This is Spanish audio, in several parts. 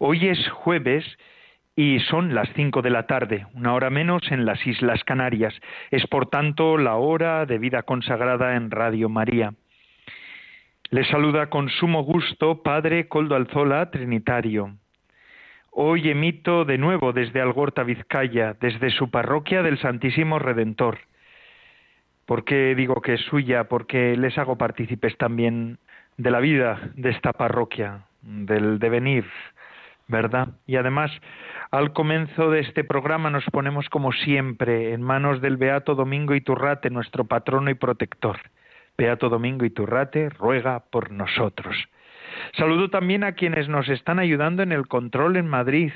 Hoy es jueves y son las cinco de la tarde, una hora menos en las Islas Canarias. Es por tanto la hora de vida consagrada en Radio María. Les saluda con sumo gusto Padre Coldo Alzola, Trinitario. Hoy emito de nuevo desde Algorta, Vizcaya, desde su parroquia del Santísimo Redentor. ¿Por qué digo que es suya? Porque les hago partícipes también de la vida de esta parroquia, del devenir, ¿verdad? Y además, al comienzo de este programa nos ponemos como siempre en manos del Beato Domingo Iturrate, nuestro patrono y protector. Beato Domingo Iturrate ruega por nosotros. Saludo también a quienes nos están ayudando en el control en Madrid,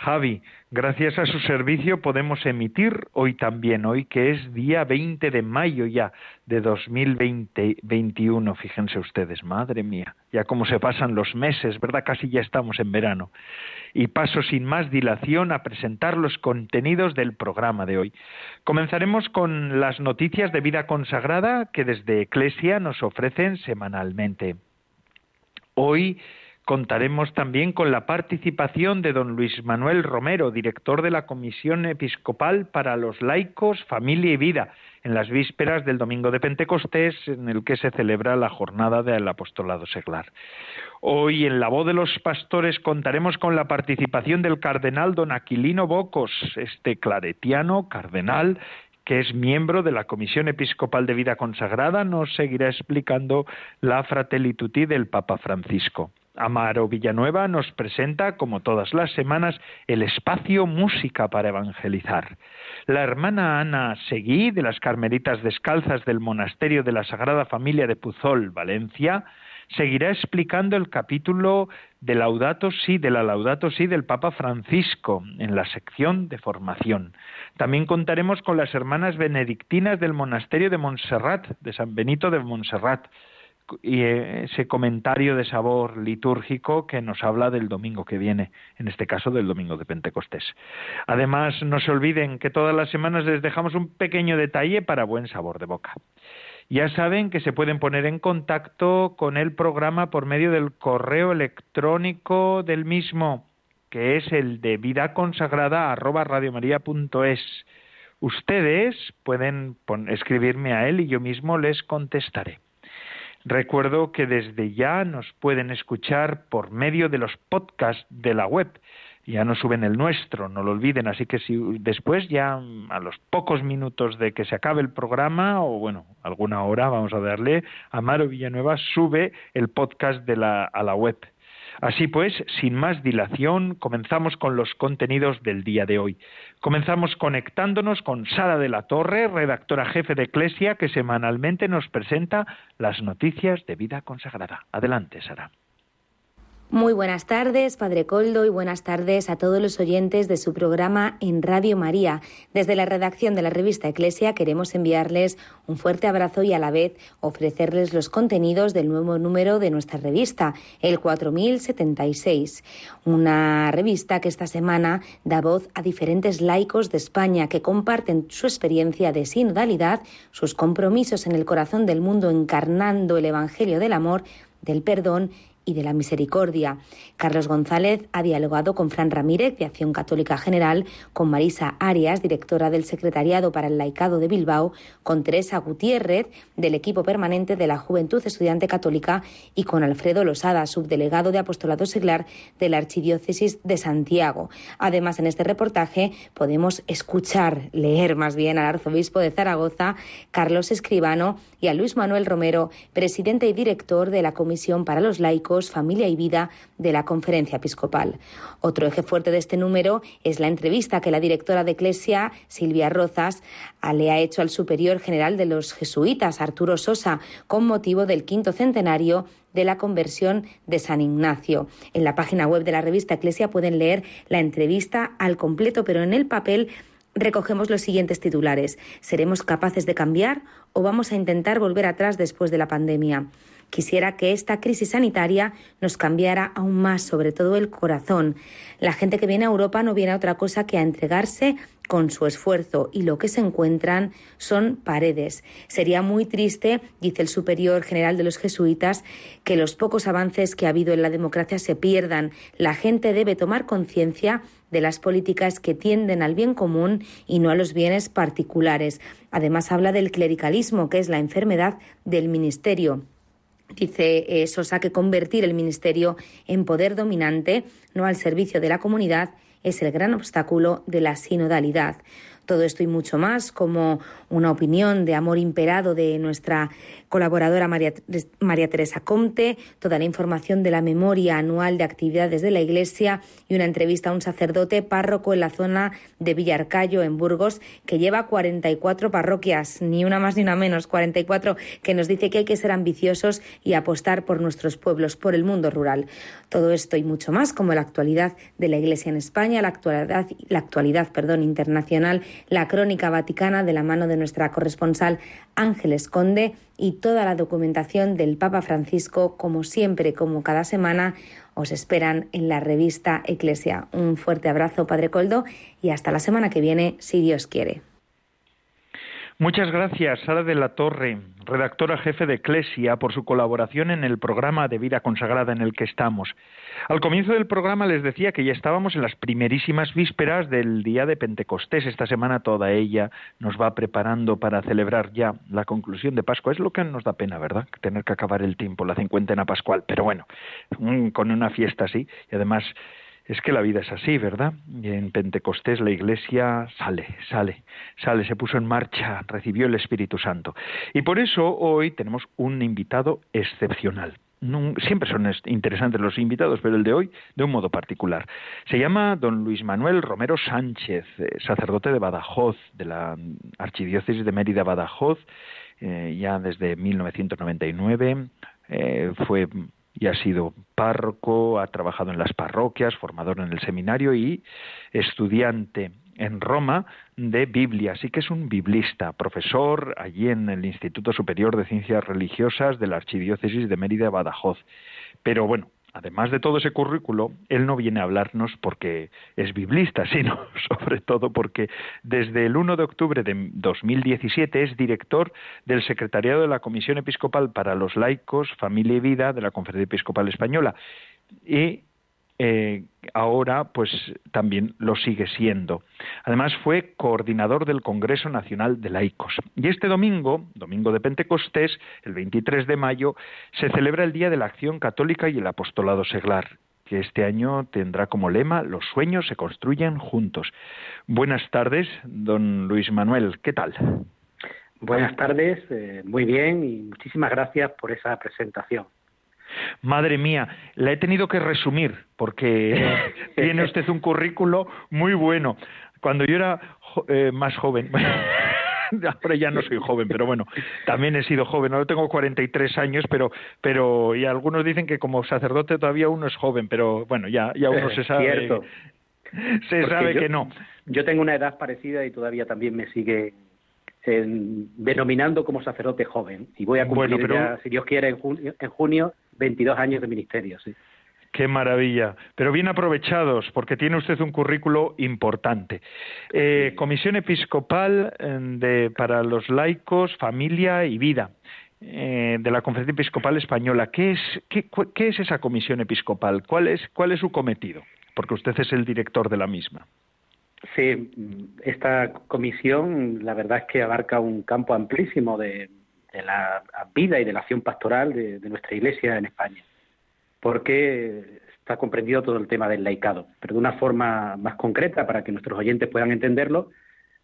Javi, gracias a su servicio podemos emitir hoy también, hoy que es día 20 de mayo ya de 2021, fíjense ustedes, madre mía, ya como se pasan los meses, ¿verdad? Casi ya estamos en verano. Y paso sin más dilación a presentar los contenidos del programa de hoy. Comenzaremos con las noticias de vida consagrada que desde Eclesia nos ofrecen semanalmente. Hoy Contaremos también con la participación de don Luis Manuel Romero, director de la Comisión Episcopal para los Laicos, Familia y Vida, en las vísperas del Domingo de Pentecostés, en el que se celebra la jornada del apostolado seglar. Hoy en la voz de los pastores contaremos con la participación del cardenal don Aquilino Bocos, este claretiano cardenal que es miembro de la Comisión Episcopal de Vida Consagrada, nos seguirá explicando la Fratelli del Papa Francisco. Amaro Villanueva nos presenta, como todas las semanas, el espacio Música para Evangelizar. La hermana Ana Seguí, de las Carmelitas Descalzas del Monasterio de la Sagrada Familia de Puzol, Valencia, seguirá explicando el capítulo de Laudato Si, de la Laudato Si del Papa Francisco, en la sección de formación. También contaremos con las hermanas benedictinas del Monasterio de Montserrat, de San Benito de Montserrat, y eh, ese comentario de sabor litúrgico que nos habla del domingo que viene, en este caso del domingo de Pentecostés. Además, no se olviden que todas las semanas les dejamos un pequeño detalle para buen sabor de boca. Ya saben que se pueden poner en contacto con el programa por medio del correo electrónico del mismo, que es el de vida consagrada Ustedes pueden escribirme a él y yo mismo les contestaré. Recuerdo que desde ya nos pueden escuchar por medio de los podcasts de la web. Ya no suben el nuestro, no lo olviden. Así que si después, ya a los pocos minutos de que se acabe el programa, o bueno, alguna hora, vamos a darle, Amaro Villanueva sube el podcast de la, a la web. Así pues, sin más dilación, comenzamos con los contenidos del día de hoy. Comenzamos conectándonos con Sara de la Torre, redactora jefe de Eclesia, que semanalmente nos presenta las noticias de vida consagrada. Adelante, Sara. Muy buenas tardes, Padre Coldo, y buenas tardes a todos los oyentes de su programa en Radio María. Desde la redacción de la revista Eclesia queremos enviarles un fuerte abrazo y a la vez ofrecerles los contenidos del nuevo número de nuestra revista, el 4076. Una revista que esta semana da voz a diferentes laicos de España que comparten su experiencia de sinodalidad, sus compromisos en el corazón del mundo encarnando el Evangelio del amor del perdón de la Misericordia. Carlos González ha dialogado con Fran Ramírez, de Acción Católica General, con Marisa Arias, directora del Secretariado para el Laicado de Bilbao, con Teresa Gutiérrez, del equipo permanente de la Juventud Estudiante Católica, y con Alfredo Losada, subdelegado de Apostolado Seglar de la Archidiócesis de Santiago. Además, en este reportaje podemos escuchar, leer más bien al arzobispo de Zaragoza, Carlos Escribano, y a Luis Manuel Romero, presidente y director de la Comisión para los Laicos, Familia y Vida de la Conferencia Episcopal. Otro eje fuerte de este número es la entrevista que la directora de Eclesia, Silvia Rozas, le ha hecho al superior general de los jesuitas, Arturo Sosa, con motivo del quinto centenario de la conversión de San Ignacio. En la página web de la revista Eclesia pueden leer la entrevista al completo, pero en el papel recogemos los siguientes titulares. ¿Seremos capaces de cambiar o vamos a intentar volver atrás después de la pandemia? Quisiera que esta crisis sanitaria nos cambiara aún más, sobre todo el corazón. La gente que viene a Europa no viene a otra cosa que a entregarse con su esfuerzo y lo que se encuentran son paredes. Sería muy triste, dice el superior general de los jesuitas, que los pocos avances que ha habido en la democracia se pierdan. La gente debe tomar conciencia de las políticas que tienden al bien común y no a los bienes particulares. Además habla del clericalismo, que es la enfermedad del ministerio. Dice eh, Sosa que convertir el ministerio en poder dominante, no al servicio de la comunidad, es el gran obstáculo de la sinodalidad. Todo esto y mucho más, como una opinión de amor imperado de nuestra colaboradora María, María, Teresa Comte, toda la información de la memoria anual de actividades de la Iglesia y una entrevista a un sacerdote párroco en la zona de Villarcayo, en Burgos, que lleva 44 parroquias, ni una más ni una menos, 44, que nos dice que hay que ser ambiciosos y apostar por nuestros pueblos, por el mundo rural. Todo esto y mucho más, como la actualidad de la Iglesia en España, la actualidad, la actualidad perdón, internacional, la crónica vaticana de la mano de nuestra corresponsal Ángeles Conde y toda la documentación del Papa Francisco, como siempre, como cada semana, os esperan en la revista Eclesia. Un fuerte abrazo, Padre Coldo, y hasta la semana que viene, si Dios quiere. Muchas gracias, Sara de la Torre, redactora jefe de Eclesia, por su colaboración en el programa de vida consagrada en el que estamos. Al comienzo del programa les decía que ya estábamos en las primerísimas vísperas del día de Pentecostés. Esta semana toda ella nos va preparando para celebrar ya la conclusión de Pascua. Es lo que nos da pena, ¿verdad? Tener que acabar el tiempo, la cincuentena pascual. Pero bueno, con una fiesta así y además es que la vida es así, ¿verdad? En Pentecostés la Iglesia sale, sale, sale, se puso en marcha, recibió el Espíritu Santo. Y por eso hoy tenemos un invitado excepcional. siempre son interesantes los invitados, pero el de hoy de un modo particular. Se llama don Luis Manuel Romero Sánchez, eh, sacerdote de Badajoz, de la Archidiócesis de Mérida Badajoz, eh, ya desde 1999. Eh, fue y ha sido párroco, ha trabajado en las parroquias, formador en el seminario y estudiante en Roma de Biblia, así que es un biblista, profesor allí en el Instituto Superior de Ciencias Religiosas de la Archidiócesis de Mérida Badajoz. Pero bueno, además de todo ese currículo, él no viene a hablarnos porque es biblista, sino sobre todo porque desde el 1 de octubre de 2017 es director del Secretariado de la Comisión Episcopal para los Laicos, Familia y Vida de la Conferencia Episcopal Española. Y eh, ahora pues también lo sigue siendo. Además fue coordinador del Congreso Nacional de Laicos. Y este domingo, domingo de Pentecostés, el 23 de mayo, se celebra el Día de la Acción Católica y el Apostolado Seglar que este año tendrá como lema Los sueños se construyen juntos. Buenas tardes, don Luis Manuel, ¿qué tal? Buenas tardes, eh, muy bien y muchísimas gracias por esa presentación. Madre mía, la he tenido que resumir porque tiene usted un currículo muy bueno. Cuando yo era eh, más joven, ahora ya no soy joven, pero bueno, también he sido joven. Ahora tengo 43 años, pero, pero y algunos dicen que como sacerdote todavía uno es joven, pero bueno, ya, ya uno se sabe. Cierto. Se sabe que no. Yo tengo una edad parecida y todavía también me sigue denominando como sacerdote joven. Y voy a cumplir, si Dios quiere, en junio, en junio 22 años de ministerio. Sí. Qué maravilla. Pero bien aprovechados, porque tiene usted un currículo importante. Eh, Comisión Episcopal eh, de, para los laicos, familia y vida. Eh, de la Conferencia Episcopal Española. ¿Qué es, qué, qué es esa comisión episcopal? ¿Cuál es, ¿Cuál es su cometido? Porque usted es el director de la misma. Sí, esta comisión la verdad es que abarca un campo amplísimo de, la vida y de la acción pastoral de, nuestra Iglesia en España, porque está comprendido todo el tema del laicado, pero de una forma más concreta para que nuestros oyentes puedan entenderlo.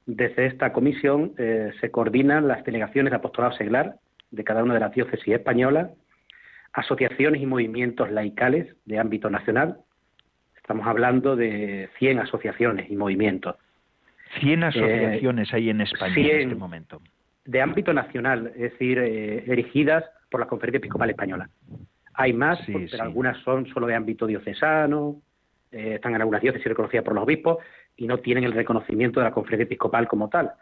Desde esta comisión eh, se coordinan las delegaciones de apostolado seglar de cada una de las diócesis españolas, asociaciones y movimientos laicales de ámbito nacional, Estamos hablando de 100 asociaciones y movimientos. 100 eh, asociaciones hay en España en este momento. De ámbito nacional, es decir, eh, erigidas por la Conferencia Episcopal Española. Hay más, pero algunas son solo de ámbito diocesano, eh, están en algunas diócesis reconocidas por los obispos y no tienen el reconocimiento de la conferencia episcopal como tal.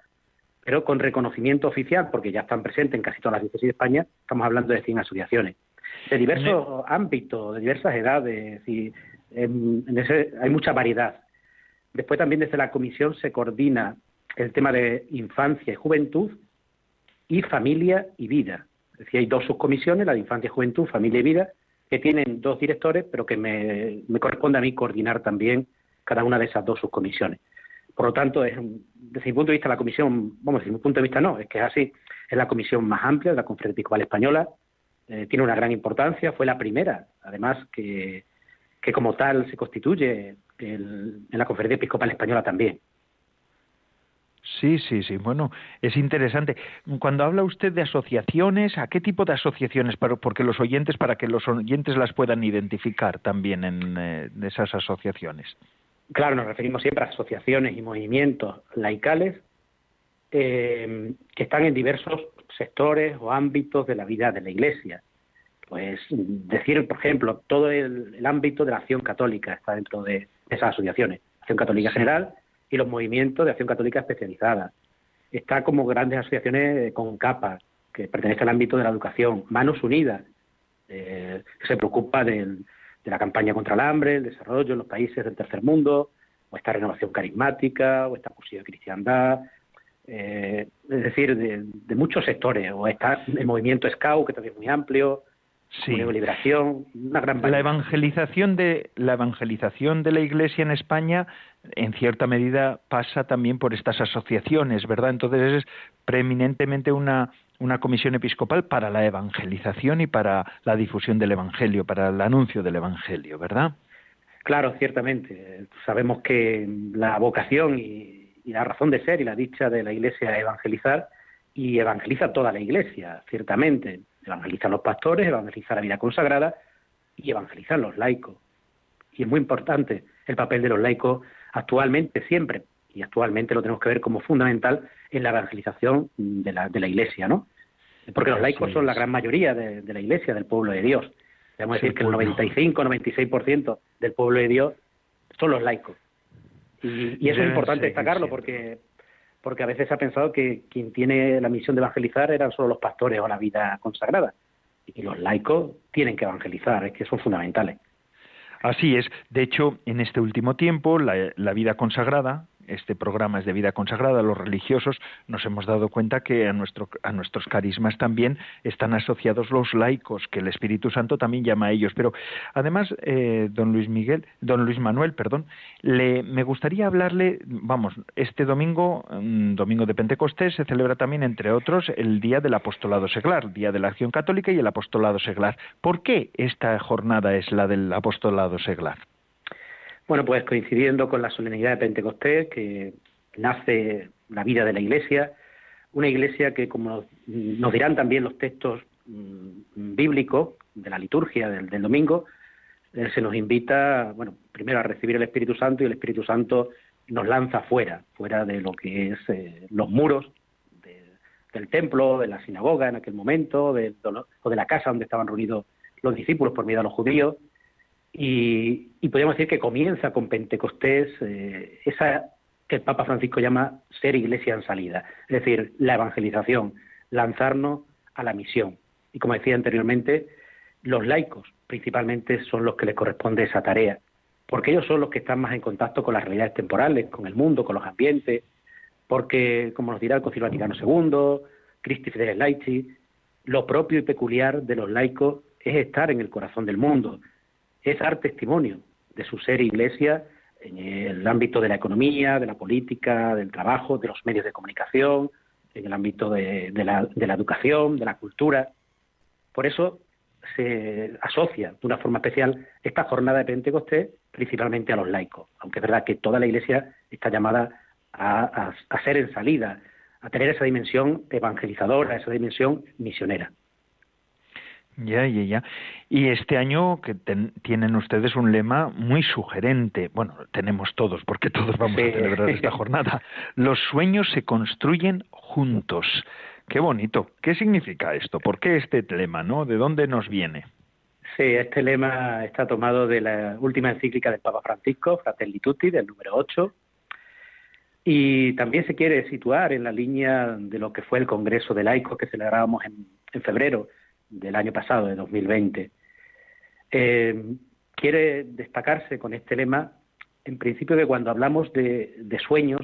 Pero con reconocimiento oficial, porque ya están presentes en casi todas las diócesis de España, estamos hablando de 100 asociaciones, de diversos ámbitos, de diversas edades, y en, ese, hay mucha variedad. Después también desde la comisión se coordina el tema de infancia y juventud y familia y vida. Es decir, hay dos subcomisiones, la de infancia y juventud, familia y vida, que tienen dos directores, pero que me, corresponde a mí coordinar también cada una de esas dos subcomisiones. Por lo tanto, es, desde mi punto de vista, la comisión, vamos, desde mi punto de vista no, es que es así, es la comisión más amplia de la Conferencia Episcopal Española, eh, tiene una gran importancia, fue la primera, además, que, que como tal se constituye en la Conferencia Episcopal Española también. Sí, sí, sí. Bueno, es interesante. Cuando habla usted de asociaciones, ¿a qué tipo de asociaciones? Porque los oyentes, para que los oyentes las puedan identificar también en eh, esas asociaciones. Claro, nos referimos siempre a asociaciones y movimientos laicales eh, que están en diversos sectores o ámbitos de la vida de la Iglesia. Pues decir, por ejemplo, todo el, ámbito de la acción católica está dentro de esas asociaciones. Acción Católica General y los movimientos de acción católica especializada. Está como grandes asociaciones con capas, que pertenecen al ámbito de la educación. Manos Unidas, eh, que se preocupa de la campaña contra el hambre, el desarrollo en los países del tercer mundo, o esta renovación carismática, o esta cursillo de cristiandad, eh, es decir, de, muchos sectores, o está el movimiento Scout, que también es muy amplio, sí. liberación, una gran la evangelización de la evangelización de la Iglesia en España en cierta medida pasa también por estas asociaciones, ¿verdad? Entonces es preeminentemente una una comisión episcopal para la evangelización y para la difusión del evangelio, para el anuncio del evangelio, ¿verdad? Claro, ciertamente. Sabemos que la vocación y, y la razón de ser y la dicha de la Iglesia es evangelizar y evangeliza toda la Iglesia, ciertamente. Evangelizan los pastores, evangeliza la vida consagrada y evangelizan los laicos. Y es muy importante el papel de los laicos actualmente, siempre, y actualmente lo tenemos que ver como fundamental en la evangelización de la, de la Iglesia, ¿no? Porque los laicos son la gran mayoría de, la Iglesia, del pueblo de Dios. Debemos decir que el 95-96% del pueblo de Dios son los laicos. Y, eso es importante destacarlo porque, porque a veces se ha pensado que quien tiene la misión de evangelizar eran solo los pastores o la vida consagrada. Y los laicos tienen que evangelizar, es que son fundamentales. Así es. De hecho, en este último tiempo, la vida consagrada, este programa es de vida consagrada, los religiosos nos hemos dado cuenta que a, nuestro, a nuestros carismas también están asociados los laicos, que el Espíritu Santo también llama a ellos. Pero además, eh, don Luis Miguel, don Luis Manuel, perdón, le, me gustaría hablarle, vamos, este domingo, mm, domingo de Pentecostés, se celebra también, entre otros, el Día del Apostolado Seglar, Día de la Acción Católica y el Apostolado Seglar. ¿Por qué esta jornada es la del Apostolado Seglar? Bueno, pues coincidiendo con la solemnidad de Pentecostés, que nace la vida de la Iglesia, una Iglesia que, como nos dirán también los textos mm, bíblicos de la liturgia del, domingo, eh, se nos invita, bueno, primero a recibir el Espíritu Santo y el Espíritu Santo nos lanza fuera, fuera de lo que es eh, los muros del templo, de la sinagoga en aquel momento, o de la casa donde estaban reunidos los discípulos por miedo a los judíos, y, podríamos decir que comienza con Pentecostés eh, esa que el Papa Francisco llama ser iglesia en salida, es decir, la evangelización, lanzarnos a la misión. Y como decía anteriormente, los laicos principalmente son los que les corresponde esa tarea, porque ellos son los que están más en contacto con las realidades temporales, con el mundo, con los ambientes, porque, como nos dirá el Concilio Vaticano II, Christi Fideles Laici, lo propio y peculiar de los laicos es estar en el corazón del mundo, es dar testimonio de su ser iglesia en el ámbito de la economía, de la política, del trabajo, de los medios de comunicación, en el ámbito de, la, educación, de la cultura. Por eso se asocia de una forma especial esta jornada de Pentecostés principalmente a los laicos, aunque es verdad que toda la Iglesia está llamada a, a ser en salida, a tener esa dimensión evangelizadora, esa dimensión misionera. Ya, ya, ya. Y este año que tienen ustedes un lema muy sugerente. Bueno, tenemos todos, porque todos vamos a celebrar esta jornada. Los sueños se construyen juntos. Qué bonito. ¿Qué significa esto? ¿Por qué este lema, no? ¿De dónde nos viene? Sí, este lema está tomado de la última encíclica del Papa Francisco, Fratelli Tutti, del número 8, y también se quiere situar en la línea de lo que fue el Congreso de Laicos que celebrábamos en, en febrero del año pasado, de 2020. Eh, quiere destacarse con este lema, en principio, que cuando hablamos de, de sueños,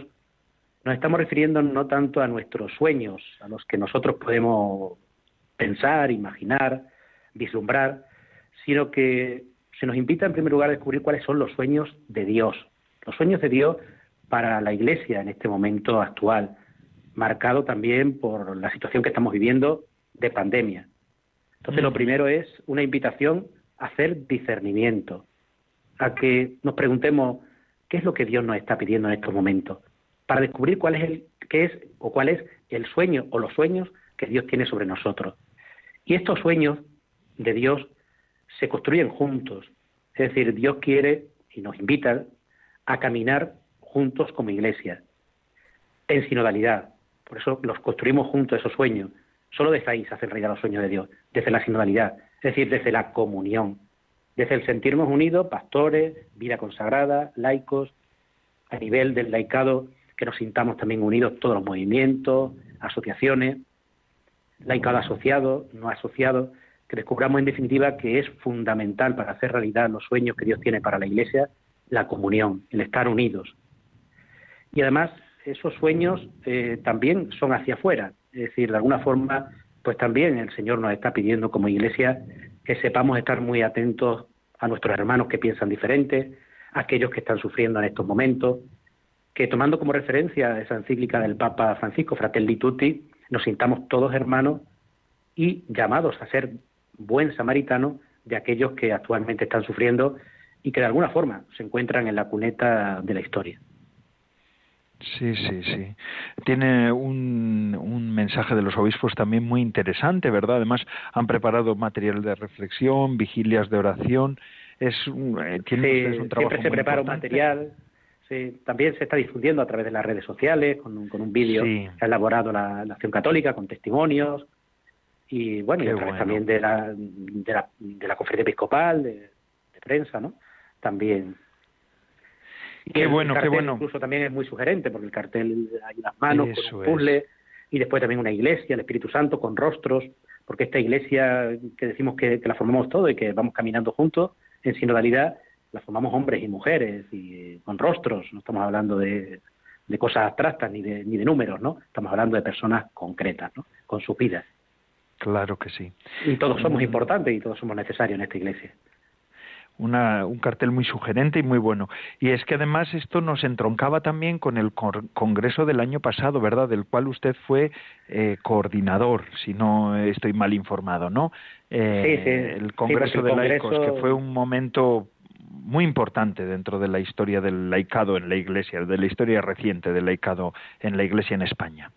nos estamos refiriendo no tanto a nuestros sueños, a los que nosotros podemos pensar, imaginar, vislumbrar, sino que se nos invita en primer lugar a descubrir cuáles son los sueños de Dios. Los sueños de Dios para la Iglesia en este momento actual, marcado también por la situación que estamos viviendo de pandemia. Entonces, lo primero es una invitación a hacer discernimiento, a que nos preguntemos qué es lo que Dios nos está pidiendo en estos momentos, para descubrir cuál es el qué es o cuál es el sueño o los sueños que Dios tiene sobre nosotros. Y estos sueños de Dios se construyen juntos. Es decir, Dios quiere y nos invita a caminar juntos como iglesia, en sinodalidad. Por eso los construimos juntos esos sueños. Solo desde ahí se hacen realidad los sueños de Dios, desde la sinodalidad, es decir, desde la comunión, desde el sentirnos unidos, pastores, vida consagrada, laicos, a nivel del laicado, que nos sintamos también unidos todos los movimientos, asociaciones, laicado asociado, no asociado, que descubramos en definitiva que es fundamental para hacer realidad los sueños que Dios tiene para la Iglesia, la comunión, el estar unidos, y además esos sueños eh, también son hacia afuera, es decir, de alguna forma, pues también el Señor nos está pidiendo como iglesia que sepamos estar muy atentos a nuestros hermanos que piensan diferente, a aquellos que están sufriendo en estos momentos, que tomando como referencia esa encíclica del Papa Francisco, Fratelli Tutti, nos sintamos todos hermanos y llamados a ser buen samaritano de aquellos que actualmente están sufriendo y que de alguna forma se encuentran en la cuneta de la historia. Sí, sí, sí. Tiene un, un, mensaje de los obispos también muy interesante, ¿verdad? Además, han preparado material de reflexión, vigilias de oración. Es, eh, tiene un trabajo siempre se prepara un material. Sí, también se está difundiendo a través de las redes sociales, con un, con un vídeo que ha elaborado la, la, Acción Católica, con testimonios. Y bueno, y a través también de la, de la, de la conferencia episcopal, de, de prensa, ¿no? También Qué bueno, qué bueno. Incluso también es muy sugerente, porque el cartel hay unas manos con un puzzle, y después también una iglesia, el Espíritu Santo, con rostros, porque esta iglesia que decimos que, la formamos todo y que vamos caminando juntos, en sinodalidad, la formamos hombres y mujeres, y con rostros, no estamos hablando de, de cosas abstractas ni de, ni de números, ¿no? Estamos hablando de personas concretas, ¿no? Con sus vidas. Claro que sí. Y todos somos importantes y todos somos necesarios en esta iglesia un cartel muy sugerente y muy bueno. Y es que además esto nos entroncaba también con el congreso del año pasado, ¿verdad? Del cual usted fue eh, coordinador, si no estoy mal informado, ¿no? Eh, sí, El congreso de laicos, que fue un momento muy importante dentro de la historia del laicado en la Iglesia, de la historia reciente del laicado en la Iglesia en España.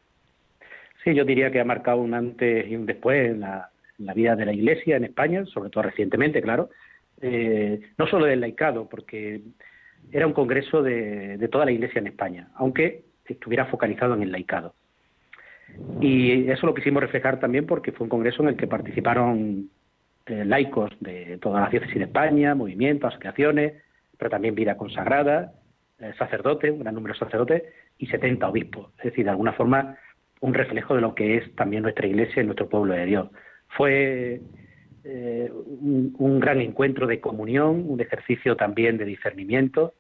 Sí, yo diría que ha marcado un antes y un después en la vida de la Iglesia en España, sobre todo recientemente, claro, eh, no solo del laicado, porque era un congreso de, toda la Iglesia en España, aunque estuviera focalizado en el laicado. Y eso lo quisimos reflejar también porque fue un congreso en el que participaron eh, laicos de todas las diócesis de España, movimientos, asociaciones, pero también vida consagrada, eh, sacerdotes, un gran número de sacerdotes y 70 obispos. Es decir, de alguna forma, un reflejo de lo que es también nuestra iglesia y nuestro pueblo de Dios. Fue eh, un, gran encuentro de comunión, un ejercicio también de discernimiento,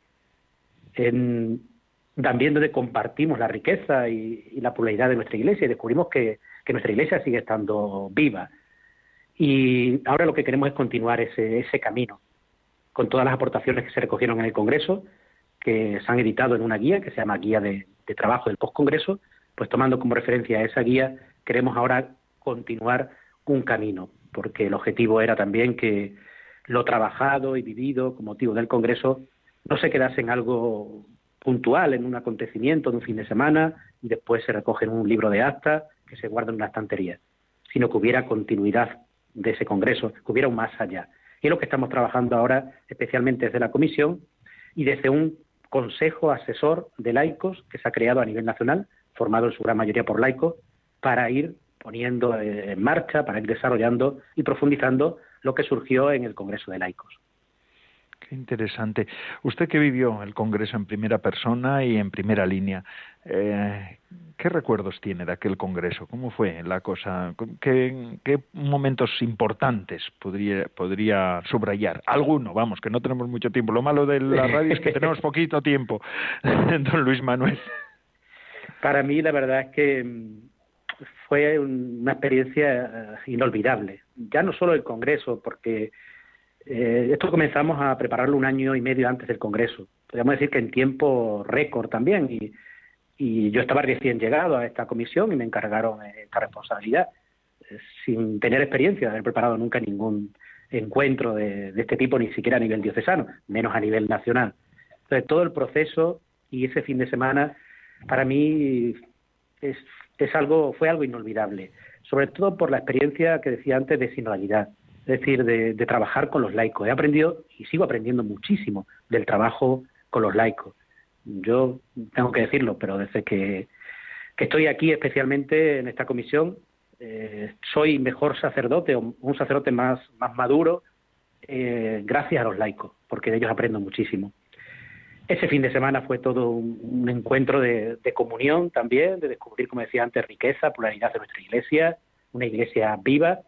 también donde compartimos la riqueza y, la pluralidad de nuestra iglesia y descubrimos que, nuestra iglesia sigue estando viva. Y ahora lo que queremos es continuar ese, camino, con todas las aportaciones que se recogieron en el Congreso, que se han editado en una guía que se llama Guía de, Trabajo del Postcongreso, pues tomando como referencia esa guía, queremos ahora continuar un camino porque el objetivo era también que lo trabajado y vivido con motivo del Congreso no se quedase en algo puntual, en un acontecimiento de un fin de semana y después se recoge en un libro de acta que se guarda en una estantería, sino que hubiera continuidad de ese Congreso, que hubiera un más allá. Y es lo que estamos trabajando ahora, especialmente desde la Comisión y desde un Consejo Asesor de Laicos que se ha creado a nivel nacional, formado en su gran mayoría por laicos, para ir poniendo en marcha para ir desarrollando y profundizando lo que surgió en el Congreso de Laicos. Qué interesante. Usted que vivió el Congreso en primera persona y en primera línea, eh, ¿qué recuerdos tiene de aquel Congreso? ¿Cómo fue la cosa? ¿Qué, momentos importantes podría, podría subrayar? Alguno, vamos, que no tenemos mucho tiempo. Lo malo de la radio es que tenemos poquito tiempo, don Luis Manuel. Para mí, la verdad es que fue una experiencia eh, inolvidable. Ya no solo el Congreso, porque eh, esto comenzamos a prepararlo un año y medio antes del Congreso. Podríamos decir que en tiempo récord también. Y, yo estaba recién llegado a esta comisión y me encargaron esta responsabilidad, eh, sin tener experiencia de haber preparado nunca ningún encuentro de, este tipo, ni siquiera a nivel diocesano, menos a nivel nacional. Entonces, todo el proceso y ese fin de semana, para mí, es, es algo, fue algo inolvidable, sobre todo por la experiencia que decía antes de sinodalidad es decir, de, trabajar con los laicos. He aprendido y sigo aprendiendo muchísimo del trabajo con los laicos. Yo tengo que decirlo, pero desde que, estoy aquí, especialmente en esta comisión, eh, soy mejor sacerdote o un sacerdote más, más maduro eh, gracias a los laicos, porque de ellos aprendo muchísimo. Ese fin de semana fue todo un, encuentro de, de, comunión también, de descubrir, como decía antes, riqueza, pluralidad de nuestra iglesia, una iglesia viva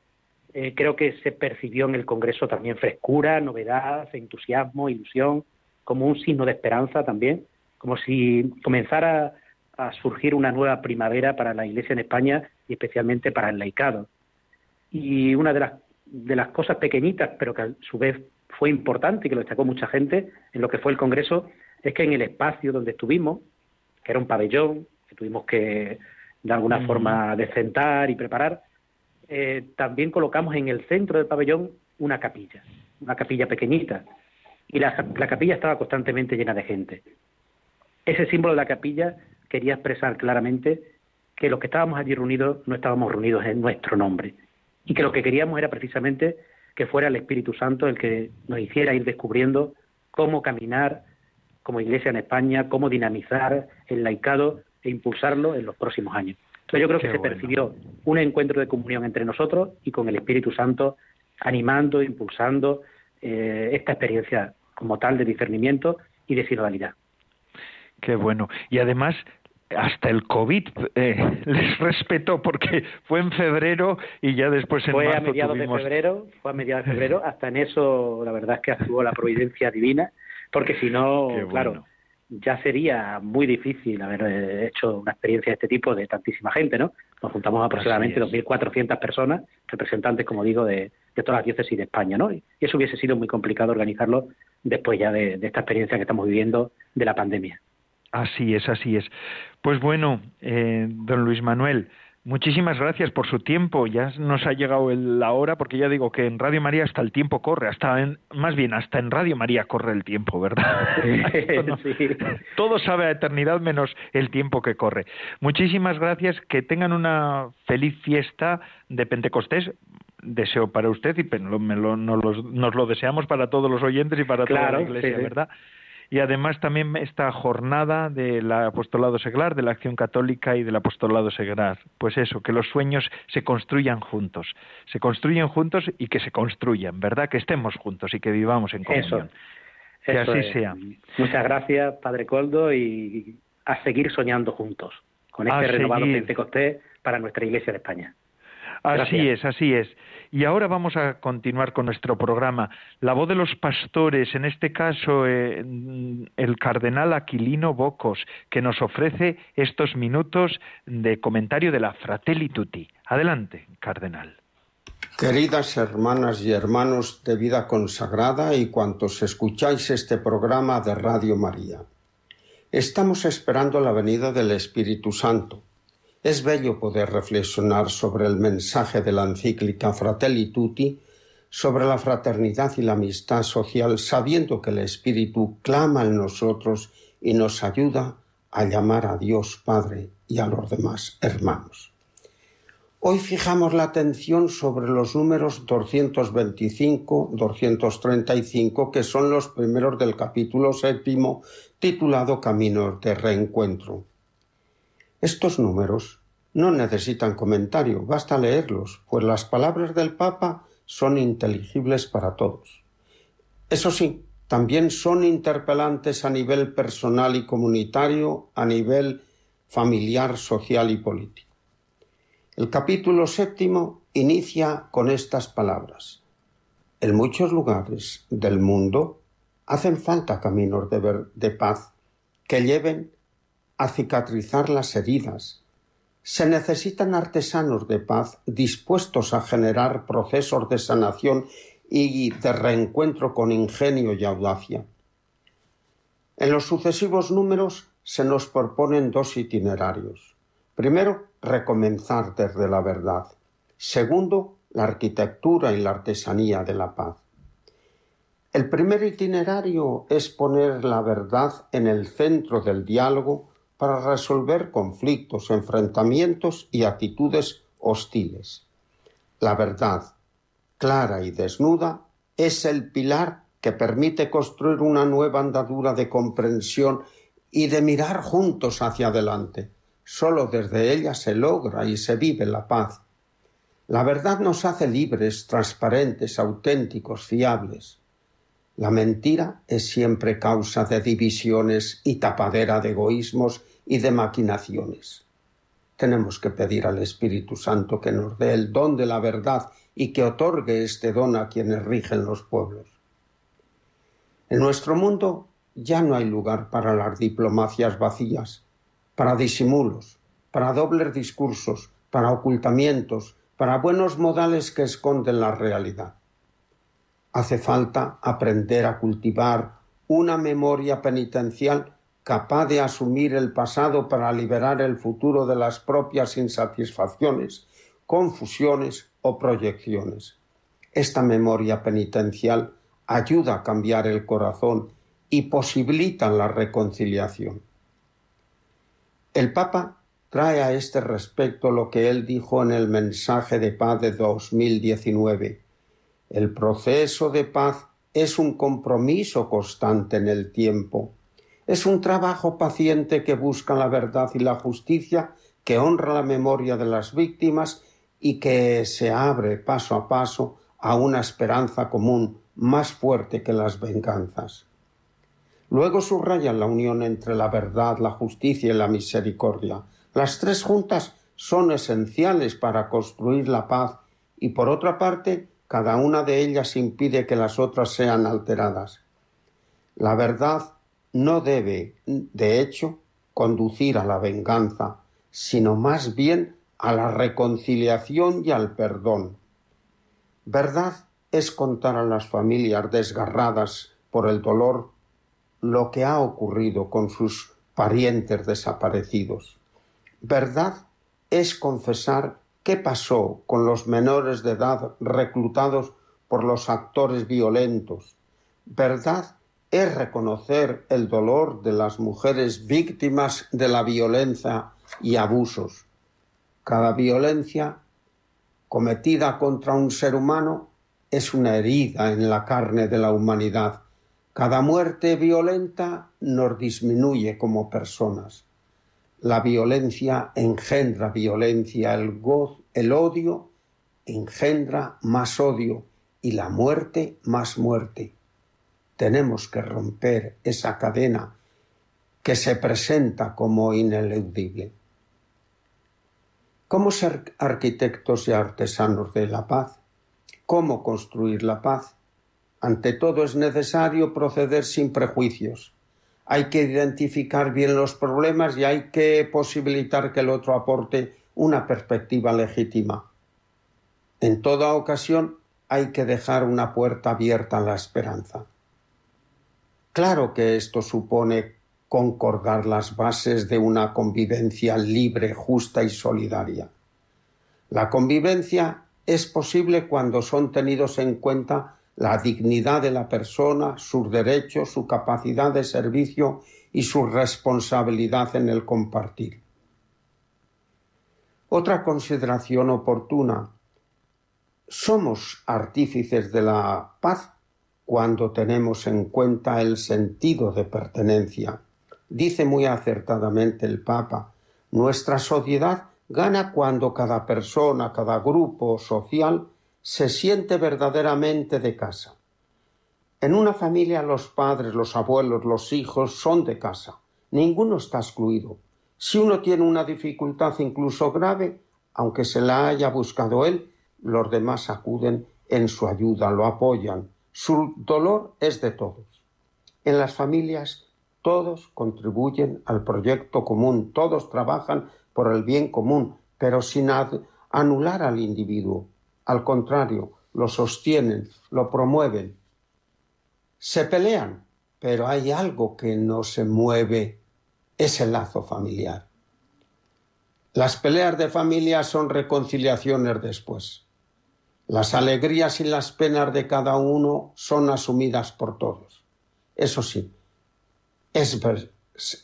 eh, creo que se percibió en el Congreso también frescura, novedad, entusiasmo, ilusión, como un signo de esperanza también, como si comenzara a surgir una nueva primavera para la Iglesia en España y especialmente para el laicado. Y una de las, de las cosas pequeñitas, pero que a su vez fue importante y que lo destacó mucha gente en lo que fue el Congreso, es que en el espacio donde estuvimos, que era un pabellón, que tuvimos que de alguna forma decentar y preparar, eh, también colocamos en el centro del pabellón una capilla, una capilla pequeñita, y la, capilla estaba constantemente llena de gente. Ese símbolo de la capilla quería expresar claramente que los que estábamos allí reunidos no estábamos reunidos en nuestro nombre, y que lo que queríamos era precisamente que fuera el Espíritu Santo el que nos hiciera ir descubriendo cómo caminar como iglesia en España, cómo dinamizar el laicado e impulsarlo en los próximos años. Entonces yo creo que se percibió un encuentro de comunión entre nosotros y con el Espíritu Santo animando, impulsando eh, esta experiencia como tal de discernimiento y de sinodalidad. Qué bueno. Y además, hasta el COVID eh, les respetó porque fue en febrero y ya después en fue a mediados de febrero fue a mediados de febrero hasta en eso la verdad es que actuó la providencia divina porque si no claro ya sería muy difícil haber eh, hecho una experiencia de este tipo de tantísima gente, ¿no? Nos juntamos aproximadamente 2.400 personas, representantes, como digo, de, todas las diócesis de España, ¿no? Y eso hubiese sido muy complicado organizarlo después ya de, esta experiencia que estamos viviendo de la pandemia. Así es, así es. Pues bueno, eh, don Luis Manuel, Muchísimas gracias por su tiempo. Ya nos ha llegado la hora, porque ya digo que en Radio María hasta el tiempo corre, hasta en, más bien hasta en Radio María corre el tiempo, ¿verdad? Todo sabe a eternidad menos el tiempo que corre. Muchísimas gracias, que tengan una feliz fiesta de Pentecostés. Deseo para usted y nos, lo, deseamos para todos los oyentes y para toda la Iglesia, ¿verdad? Y además también esta jornada del apostolado seglar, de la acción católica y del apostolado seglar. Pues eso, que los sueños se construyan juntos, se construyen juntos y que se construyan, ¿verdad? Que estemos juntos y que vivamos en comunión. que así sea. Muchas gracias, Padre Coldo, y a seguir soñando juntos con este renovado Pentecostés para nuestra Iglesia de España. Así es, así es. Y ahora vamos a continuar con nuestro programa. La voz de los pastores, en este caso eh, el cardenal Aquilino Bocos, que nos ofrece estos minutos de comentario de la Fratelli Tutti. Adelante, cardenal. Queridas hermanas y hermanos de vida consagrada y cuantos escucháis este programa de Radio María, estamos esperando la venida del Espíritu Santo es bello poder reflexionar sobre el mensaje de la encíclica Fratelli Tutti, sobre la fraternidad y la amistad social, sabiendo que el Espíritu clama en nosotros y nos ayuda a llamar a Dios Padre y a los demás hermanos. Hoy fijamos la atención sobre los números 225-235, que son los primeros del capítulo séptimo, titulado Caminos de Reencuentro. Estos números no necesitan comentario, basta leerlos, pues las palabras del Papa son inteligibles para todos. Eso sí, también son interpelantes a nivel personal y comunitario, a nivel familiar, social y político. El capítulo séptimo inicia con estas palabras. En muchos lugares del mundo hacen falta caminos de, de paz que lleven a cicatrizar las heridas. Se necesitan artesanos de paz dispuestos a generar procesos de sanación y de reencuentro con ingenio y audacia. En los sucesivos números se nos proponen dos itinerarios. Primero, recomenzar desde la verdad. Segundo, la arquitectura y la artesanía de la paz. El primer itinerario es poner la verdad en el centro del diálogo para resolver conflictos, enfrentamientos y actitudes hostiles. La verdad, clara y desnuda, es el pilar que permite construir una nueva andadura de comprensión y de mirar juntos hacia adelante. Solo desde ella se logra y se vive la paz. La verdad nos hace libres, transparentes, auténticos, fiables. La mentira es siempre causa de divisiones y tapadera de egoísmos y de maquinaciones. Tenemos que pedir al Espíritu Santo que nos dé el don de la verdad y que otorgue este don a quienes rigen los pueblos. En nuestro mundo ya no hay lugar para las diplomacias vacías, para disimulos, para dobles discursos, para ocultamientos, para buenos modales que esconden la realidad. Hace falta aprender a cultivar una memoria penitencial capaz de asumir el pasado para liberar el futuro de las propias insatisfacciones, confusiones o proyecciones. Esta memoria penitencial ayuda a cambiar el corazón y posibilita la reconciliación. El Papa trae a este respecto lo que él dijo en el mensaje de paz de 2019. El proceso de paz es un compromiso constante en el tiempo es un trabajo paciente que busca la verdad y la justicia, que honra la memoria de las víctimas y que se abre paso a paso a una esperanza común más fuerte que las venganzas. Luego subraya la unión entre la verdad, la justicia y la misericordia. Las tres juntas son esenciales para construir la paz y por otra parte cada una de ellas impide que las otras sean alteradas. La verdad no debe, de hecho, conducir a la venganza, sino más bien a la reconciliación y al perdón. Verdad es contar a las familias desgarradas por el dolor lo que ha ocurrido con sus parientes desaparecidos. Verdad es confesar qué pasó con los menores de edad reclutados por los actores violentos. Verdad es reconocer el dolor de las mujeres víctimas de la violencia y abusos. Cada violencia cometida contra un ser humano es una herida en la carne de la humanidad. Cada muerte violenta nos disminuye como personas. La violencia engendra violencia, el, el odio engendra más odio y la muerte más muerte tenemos que romper esa cadena que se presenta como ineludible. ¿Cómo ser arquitectos y artesanos de la paz? ¿Cómo construir la paz? Ante todo es necesario proceder sin prejuicios. Hay que identificar bien los problemas y hay que posibilitar que el otro aporte una perspectiva legítima. En toda ocasión hay que dejar una puerta abierta a la esperanza. Claro que esto supone concordar las bases de una convivencia libre, justa y solidaria. La convivencia es posible cuando son tenidos en cuenta la dignidad de la persona, sus derechos, su capacidad de servicio y su responsabilidad en el compartir. Otra consideración oportuna. ¿Somos artífices de la paz cuando tenemos en cuenta el sentido de pertenencia. Dice muy acertadamente el Papa, nuestra sociedad gana cuando cada persona, cada grupo social se siente verdaderamente de casa. En una familia los padres, los abuelos, los hijos son de casa. Ninguno está excluido. Si uno tiene una dificultad incluso grave, aunque se la haya buscado él, los demás acuden en su ayuda, lo apoyan. Su dolor es de todos. En las familias todos contribuyen al proyecto común, todos trabajan por el bien común, pero sin anular al individuo. Al contrario, lo sostienen, lo promueven. Se pelean, pero hay algo que no se mueve, es el lazo familiar. Las peleas de familia son reconciliaciones después. Las alegrías y las penas de cada uno son asumidas por todos. Eso sí, es,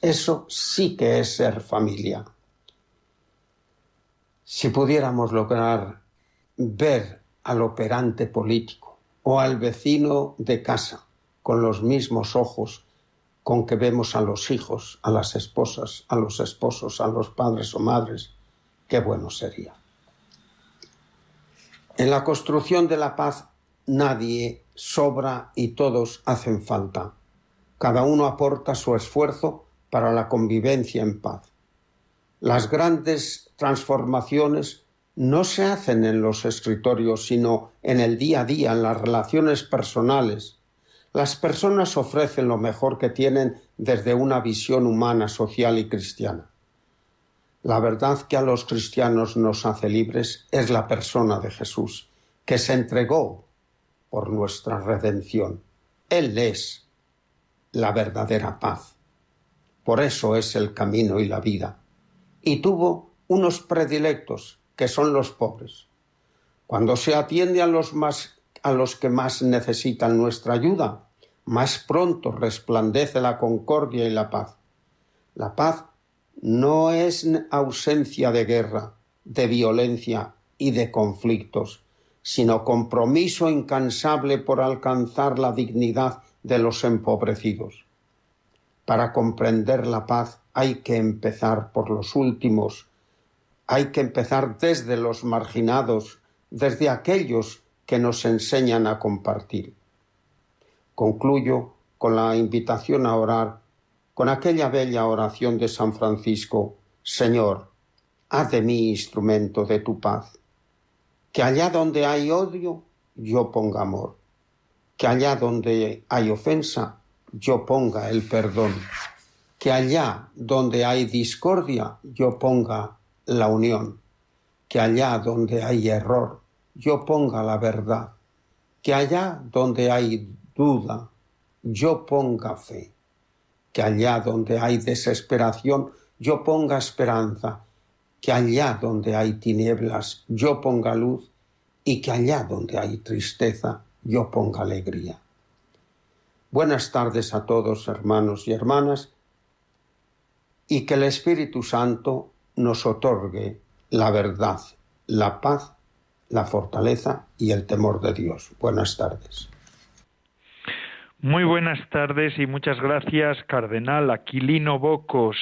eso sí que es ser familia. Si pudiéramos lograr ver al operante político o al vecino de casa con los mismos ojos con que vemos a los hijos, a las esposas, a los esposos, a los padres o madres, qué bueno sería. En la construcción de la paz nadie sobra y todos hacen falta. Cada uno aporta su esfuerzo para la convivencia en paz. Las grandes transformaciones no se hacen en los escritorios, sino en el día a día, en las relaciones personales. Las personas ofrecen lo mejor que tienen desde una visión humana, social y cristiana. La verdad que a los cristianos nos hace libres es la persona de Jesús, que se entregó por nuestra redención. Él es la verdadera paz. Por eso es el camino y la vida. Y tuvo unos predilectos, que son los pobres. Cuando se atiende a los, más, a los que más necesitan nuestra ayuda, más pronto resplandece la concordia y la paz. La paz no es ausencia de guerra, de violencia y de conflictos, sino compromiso incansable por alcanzar la dignidad de los empobrecidos. Para comprender la paz hay que empezar por los últimos, hay que empezar desde los marginados, desde aquellos que nos enseñan a compartir. Concluyo con la invitación a orar, con aquella bella oración de San Francisco, Señor, haz de mí instrumento de tu paz. Que allá donde hay odio, yo ponga amor. Que allá donde hay ofensa, yo ponga el perdón. Que allá donde hay discordia, yo ponga la unión, que allá donde hay error yo ponga la verdad, que allá donde hay duda yo ponga fe, que allá donde hay desesperación yo ponga esperanza, que allá donde hay tinieblas yo ponga luz. Y que allá donde hay tristeza yo ponga alegría. Buenas tardes a todos hermanos y hermanas y que el Espíritu Santo nos otorgue la verdad, la paz, la fortaleza y el temor de Dios. Buenas tardes. Muy buenas tardes y muchas gracias, Cardenal Aquilino Bocos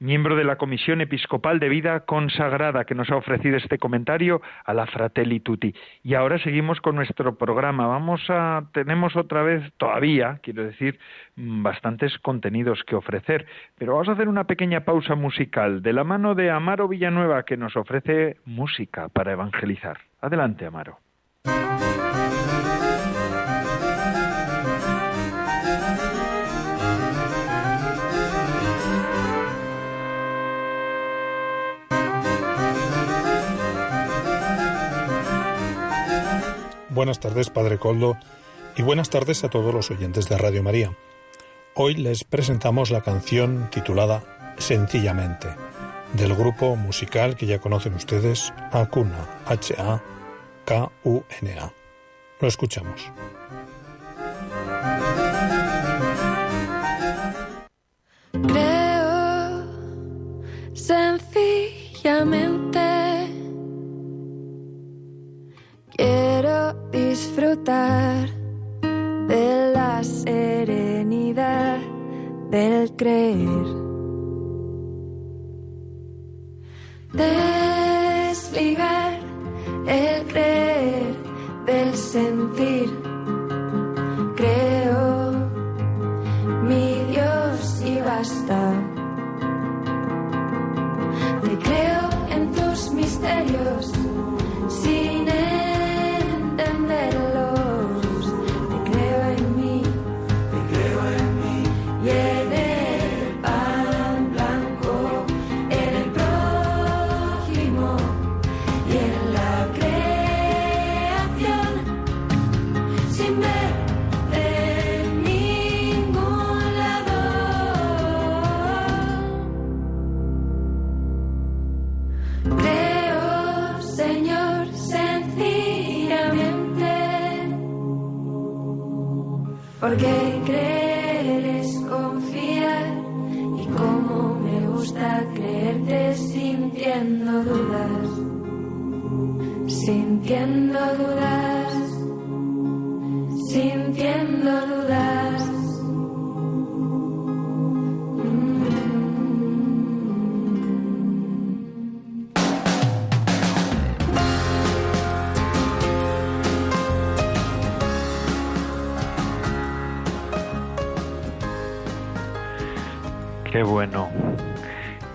miembro de la Comisión Episcopal de Vida Consagrada, que nos ha ofrecido este comentario a la Fratelli Tutti. Y ahora seguimos con nuestro programa. Vamos a, tenemos otra vez, todavía, quiero decir, mm, bastantes contenidos que ofrecer, pero vamos a hacer una pequeña pausa musical de la mano de Amaro Villanueva, que nos ofrece música para evangelizar. Adelante, Amaro. Buenas tardes, Padre Coldo, y buenas tardes a todos los oyentes de Radio María. Hoy les presentamos la canción titulada Sencillamente, del grupo musical que ya conocen ustedes, Acuna, H-A-K-U-N-A. Lo escuchamos. Creo sencillamente disfrutar de la serenidad del creer. Desligar el creer sentir. Creo mi Dios y basta.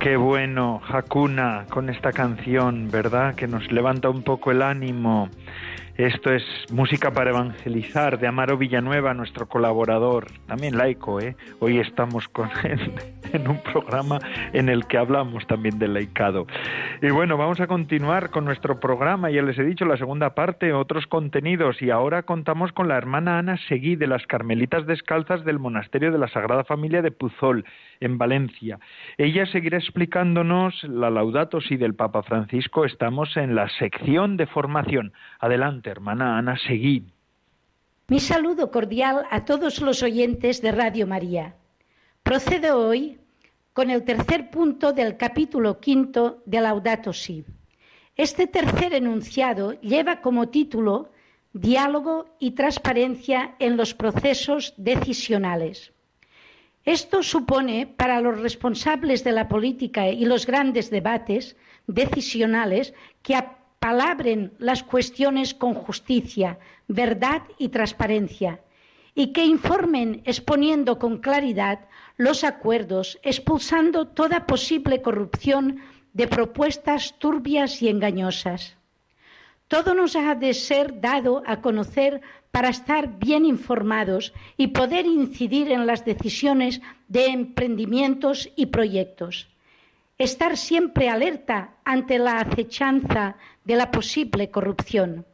Qué bueno, Hakuna, con esta canción, ¿verdad? Que nos levanta un poco el ánimo. Esto es música para evangelizar de Amaro Villanueva, nuestro colaborador, también laico, ¿eh? Hoy estamos con él en un programa en el que hablamos también del laicado. Y bueno, vamos a continuar con nuestro programa. Ya les he dicho la segunda parte, otros contenidos. Y ahora contamos con la hermana Ana Seguí de las Carmelitas Descalzas del Monasterio de la Sagrada Familia de Puzol, en Valencia. Ella seguirá explicándonos la Laudato Si del Papa Francisco. Estamos en la sección de formación. Adelante, hermana Ana Seguí. Mi saludo cordial a todos los oyentes de Radio María. Procedo hoy con el tercer punto del capítulo quinto de Laudato Si. Este tercer enunciado lleva como título Diálogo y transparencia en los procesos decisionales. Esto supone para los responsables de la política y los grandes debates decisionales que apalabren las cuestiones con justicia, verdad y transparencia y que informen exponiendo con claridad los acuerdos, expulsando toda posible corrupción de propuestas turbias y engañosas. Todo nos ha de ser dado a conocer para estar bien informados y poder incidir en las decisiones de emprendimientos y proyectos. Estar siempre alerta ante la acechanza de la posible corrupción.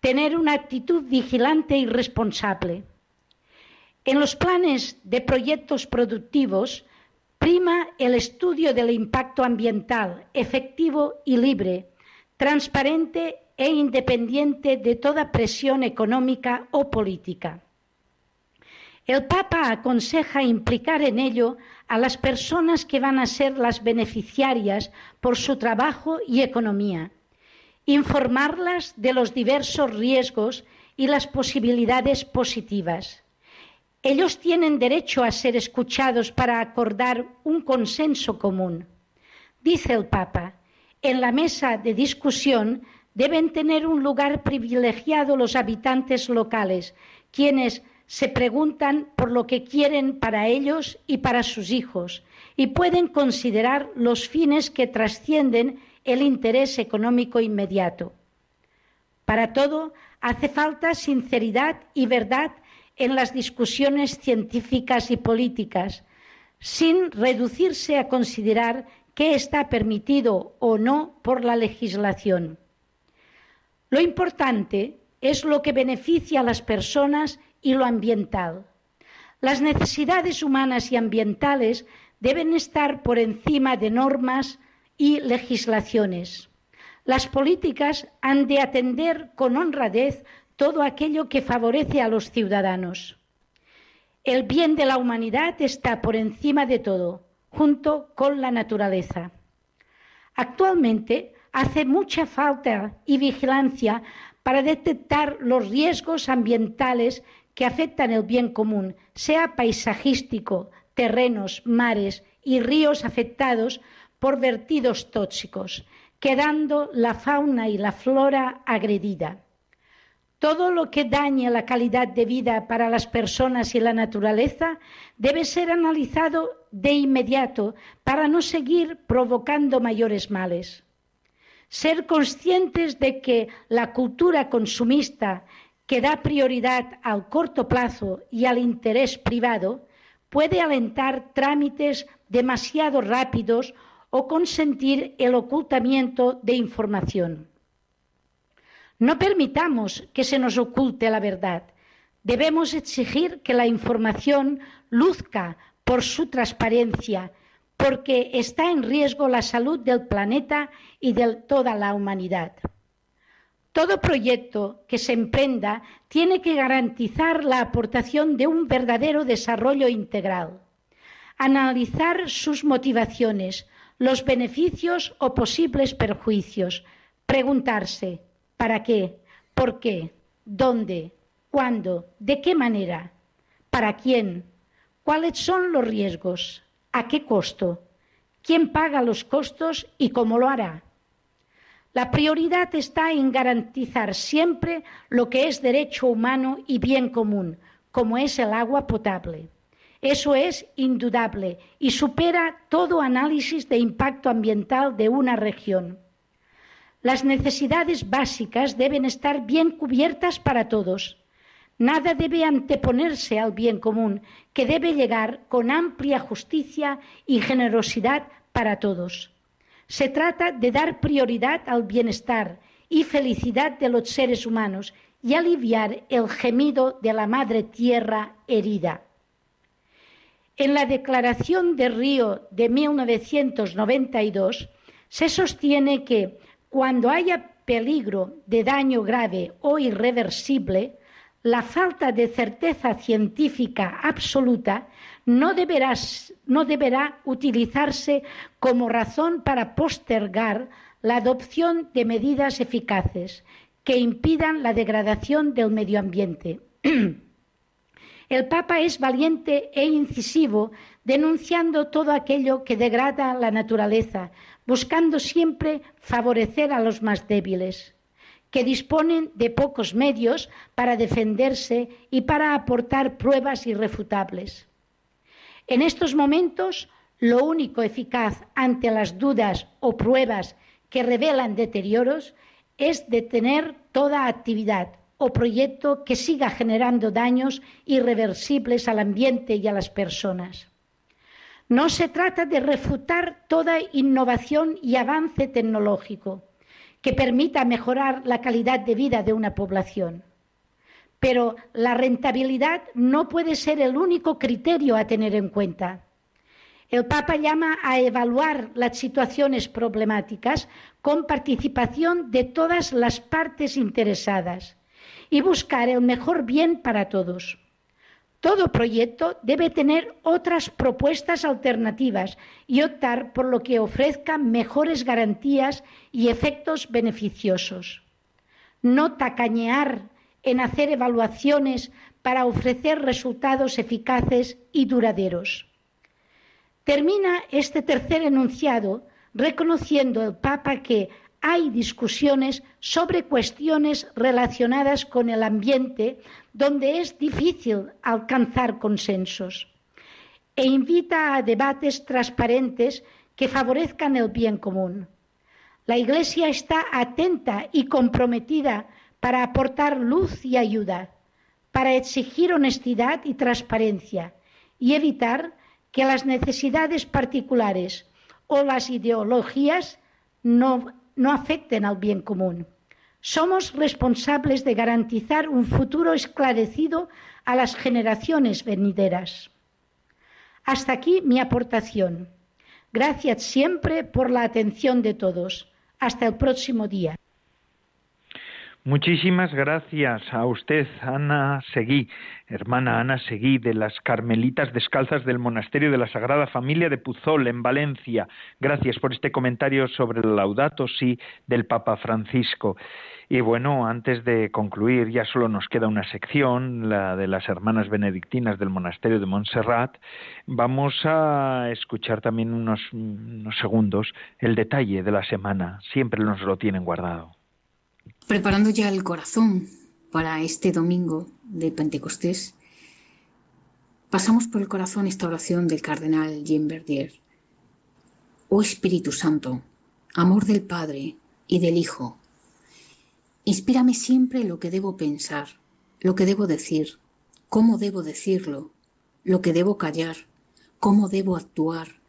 Tener una actitud vigilante y responsable. En los planes de proyectos productivos prima el estudio del impacto ambiental efectivo y libre, transparente e independiente de toda presión económica o política. El Papa aconseja implicar en ello a las personas que van a ser las beneficiarias por su trabajo y economía, informarlas de los diversos riesgos y las posibilidades positivas. Ellos tienen derecho a ser escuchados para acordar un consenso común. Dice el Papa, en la mesa de discusión deben tener un lugar privilegiado los habitantes locales, quienes se preguntan por lo que quieren para ellos y para sus hijos, y pueden considerar los fines que trascienden el interés económico inmediato. Para todo hace falta sinceridad y verdad en las discusiones científicas y políticas, sin reducirse a considerar qué está permitido o no por la legislación. Lo importante es lo que beneficia a las personas y lo ambiental. Las necesidades humanas y ambientales deben estar por encima de normas y legislaciones. Las políticas han de atender con honradez todo aquello que favorece a los ciudadanos. El bien de la humanidad está por encima de todo, junto con la naturaleza. Actualmente hace mucha falta y vigilancia para detectar los riesgos ambientales que afectan el bien común, sea paisajístico, terrenos, mares y ríos afectados por vertidos tóxicos, quedando la fauna y la flora agredida. Todo lo que dañe la calidad de vida para las personas y la naturaleza debe ser analizado de inmediato para no seguir provocando mayores males. Ser conscientes de que la cultura consumista que da prioridad al corto plazo y al interés privado puede alentar trámites demasiado rápidos o consentir el ocultamiento de información. No permitamos que se nos oculte la verdad. Debemos exigir que la información luzca por su transparencia, porque está en riesgo la salud del planeta y de toda la humanidad. Todo proyecto que se emprenda tiene que garantizar la aportación de un verdadero desarrollo integral, analizar sus motivaciones, los beneficios o posibles perjuicios, preguntarse ¿Para qué? ¿Por qué? ¿Dónde? ¿Cuándo? ¿De qué manera? ¿Para quién? ¿Cuáles son los riesgos? ¿A qué costo? ¿Quién paga los costos y cómo lo hará? La prioridad está en garantizar siempre lo que es derecho humano y bien común, como es el agua potable. Eso es indudable y supera todo análisis de impacto ambiental de una región. Las necesidades básicas deben estar bien cubiertas para todos. Nada debe anteponerse al bien común, que debe llegar con amplia justicia y generosidad para todos. Se trata de dar prioridad al bienestar y felicidad de los seres humanos y aliviar el gemido de la madre tierra herida. En la Declaración de Río de 1992 se sostiene que cuando haya peligro de daño grave o irreversible, la falta de certeza científica absoluta no, deberá utilizarse como razón para postergar la adopción de medidas eficaces que impidan la degradación del medio ambiente. El Papa es valiente e incisivo denunciando todo aquello que degrada la naturaleza, buscando siempre favorecer a los más débiles, que disponen de pocos medios para defenderse y para aportar pruebas irrefutables. En estos momentos, lo único eficaz ante las dudas o pruebas que revelan deterioros es detener toda actividad o proyecto que siga generando daños irreversibles al ambiente y a las personas. No se trata de refutar toda innovación y avance tecnológico que permita mejorar la calidad de vida de una población. Pero la rentabilidad no puede ser el único criterio a tener en cuenta. El Papa llama a evaluar las situaciones problemáticas con participación de todas las partes interesadas y buscar el mejor bien para todos. Todo proyecto debe tener otras propuestas alternativas y optar por lo que ofrezca mejores garantías y efectos beneficiosos. No tacañear en hacer evaluaciones para ofrecer resultados eficaces y duraderos. Termina este tercer enunciado reconociendo el Papa que hay discusiones sobre cuestiones relacionadas con el ambiente donde es difícil alcanzar consensos e invita a debates transparentes que favorezcan el bien común. La Iglesia está atenta y comprometida para aportar luz y ayuda, para exigir honestidad y transparencia y evitar que las necesidades particulares o las ideologías no no afecten al bien común. Somos responsables de garantizar un futuro esclarecido a las generaciones venideras. Hasta aquí mi aportación. Gracias siempre por la atención de todos. Hasta el próximo día. Muchísimas gracias a usted, Ana Seguí, hermana Ana Seguí, de las Carmelitas Descalzas del Monasterio de la Sagrada Familia de Puzol, en Valencia. Gracias por este comentario sobre el Laudato Si del Papa Francisco. Y bueno, antes de concluir, ya solo nos queda una sección, la de las hermanas benedictinas del Monasterio de Montserrat. Vamos a escuchar también unos, unos segundos el detalle de la semana. Siempre nos lo tienen guardado preparando ya el corazón para este domingo de Pentecostés, pasamos por el corazón esta oración del cardenal Jean Verdier. Oh Espíritu Santo, amor del Padre y del Hijo, inspírame siempre lo que debo pensar, lo que debo decir, cómo debo decirlo, lo que debo callar, cómo debo actuar,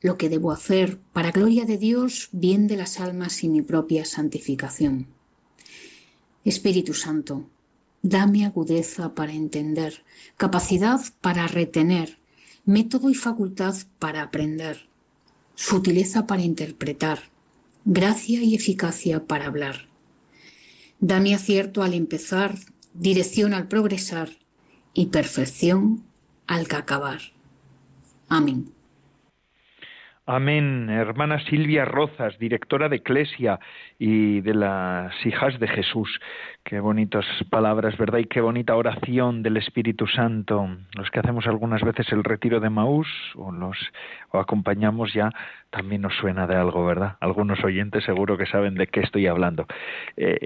lo que debo hacer para gloria de Dios, bien de las almas y mi propia santificación. Espíritu Santo, dame agudeza para entender, capacidad para retener, método y facultad para aprender, sutileza para interpretar, gracia y eficacia para hablar. Dame acierto al empezar, dirección al progresar y perfección al acabar. Amén. Amén. Hermana Silvia Rozas, directora de Eclesia y de las hijas de Jesús. Qué bonitas palabras, ¿verdad? Y qué bonita oración del Espíritu Santo. Los que hacemos algunas veces el retiro de Maús o los o acompañamos ya también nos suena de algo, ¿verdad? Algunos oyentes seguro que saben de qué estoy hablando. Eh,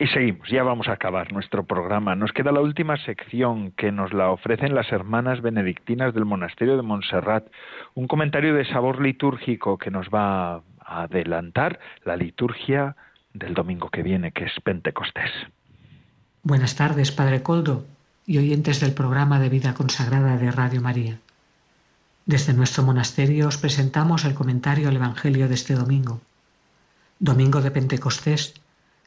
y seguimos, ya vamos a acabar nuestro programa. Nos queda la última sección que nos la ofrecen las hermanas benedictinas del monasterio de Montserrat. Un comentario de sabor litúrgico que nos va a adelantar la liturgia del domingo que viene, que es Pentecostés. Buenas tardes, Padre Coldo y oyentes del programa de vida consagrada de Radio María. Desde nuestro monasterio os presentamos el comentario al Evangelio de este domingo. Domingo de Pentecostés,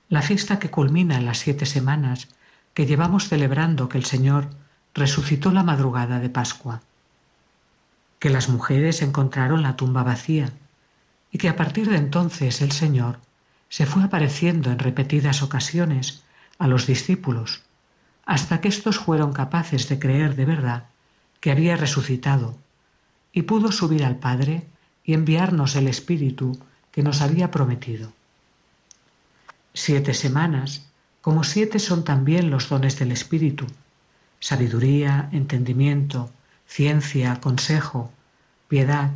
la fiesta que culmina en las siete semanas que llevamos celebrando que el Señor resucitó la madrugada de Pascua. Que las mujeres encontraron la tumba vacía y que a partir de entonces el Señor se fue apareciendo en repetidas ocasiones a los discípulos hasta que éstos fueron capaces de creer de verdad que había resucitado y pudo subir al Padre y enviarnos el Espíritu que nos había prometido. Siete semanas, como siete son también los dones del Espíritu, sabiduría, entendimiento, ciencia, consejo, piedad,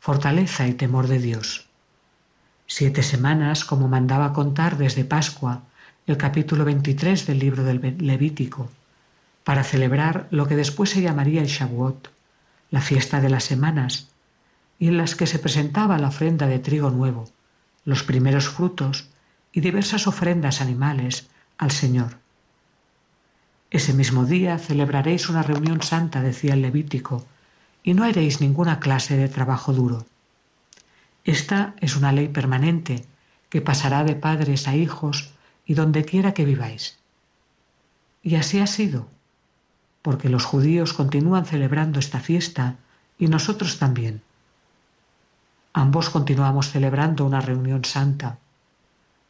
fortaleza y temor de Dios. Siete semanas, como mandaba contar desde Pascua el capítulo 23 del libro del Levítico, para celebrar lo que después se llamaría el Shavuot, la fiesta de las semanas, y en las que se presentaba la ofrenda de trigo nuevo, los primeros frutos y diversas ofrendas animales al Señor. Ese mismo día celebraréis una reunión santa, decía el Levítico, y no haréis ninguna clase de trabajo duro. Esta es una ley permanente que pasará de padres a hijos y donde quiera que viváis. Y así ha sido porque los judíos continúan celebrando esta fiesta y nosotros también. Ambos continuamos celebrando una reunión santa.